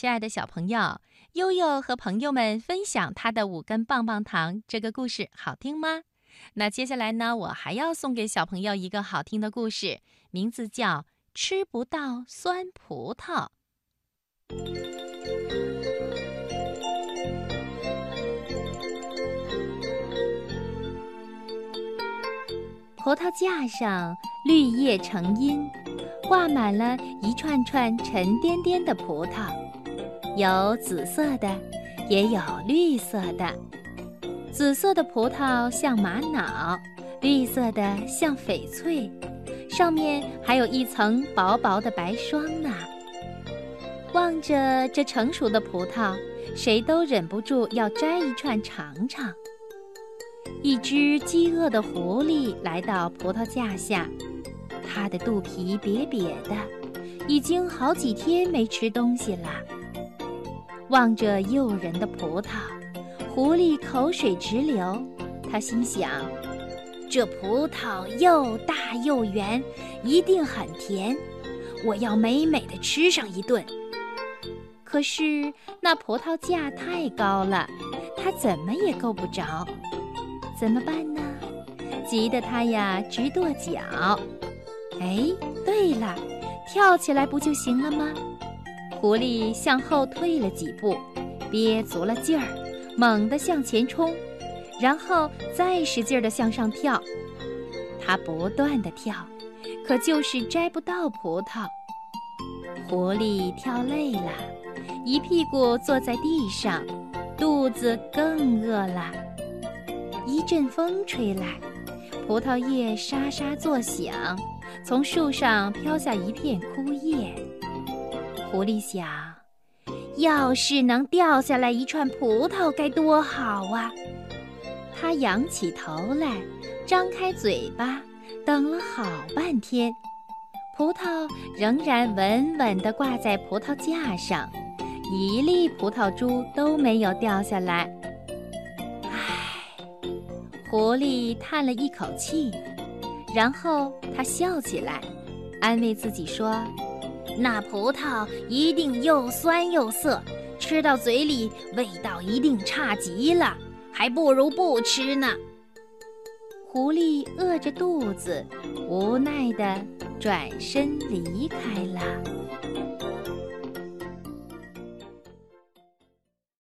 亲爱的小朋友，悠悠和朋友们分享他的五根棒棒糖，这个故事好听吗？那接下来呢，我还要送给小朋友一个好听的故事，名字叫《吃不到酸葡萄》。葡萄架上绿叶成荫，挂满了一串串沉甸甸的葡萄，有紫色的，也有绿色的。紫色的葡萄像玛瑙，绿色的像翡翠，上面还有一层薄薄的白霜呢。望着这成熟的葡萄，谁都忍不住要摘一串尝尝。一只饥饿的狐狸来到葡萄架下，它的肚皮瘪瘪的，已经好几天没吃东西了。望着诱人的葡萄，狐狸口水直流。他心想：这葡萄又大又圆，一定很甜，我要美美的吃上一顿。可是那葡萄架太高了，他怎么也够不着。怎么办呢？急得他呀直跺脚。哎，对了，跳起来不就行了吗？狐狸向后退了几步，憋足了劲儿，猛地向前冲，然后再使劲儿地向上跳。它不断地跳，可就是摘不到葡萄。狐狸跳累了，一屁股坐在地上，肚子更饿了。一阵风吹来，葡萄叶沙沙作响，从树上飘下一片枯叶。狐狸想：要是能掉下来一串葡萄，该多好啊！它仰起头来，张开嘴巴，等了好半天，葡萄仍然稳稳地挂在葡萄架上，一粒葡萄珠都没有掉下来。唉狐狸叹了一口气，然后他笑起来，安慰自己说：“那葡萄一定又酸又涩，吃到嘴里味道一定差极了，还不如不吃呢。”狐狸饿着肚子，无奈地转身离开。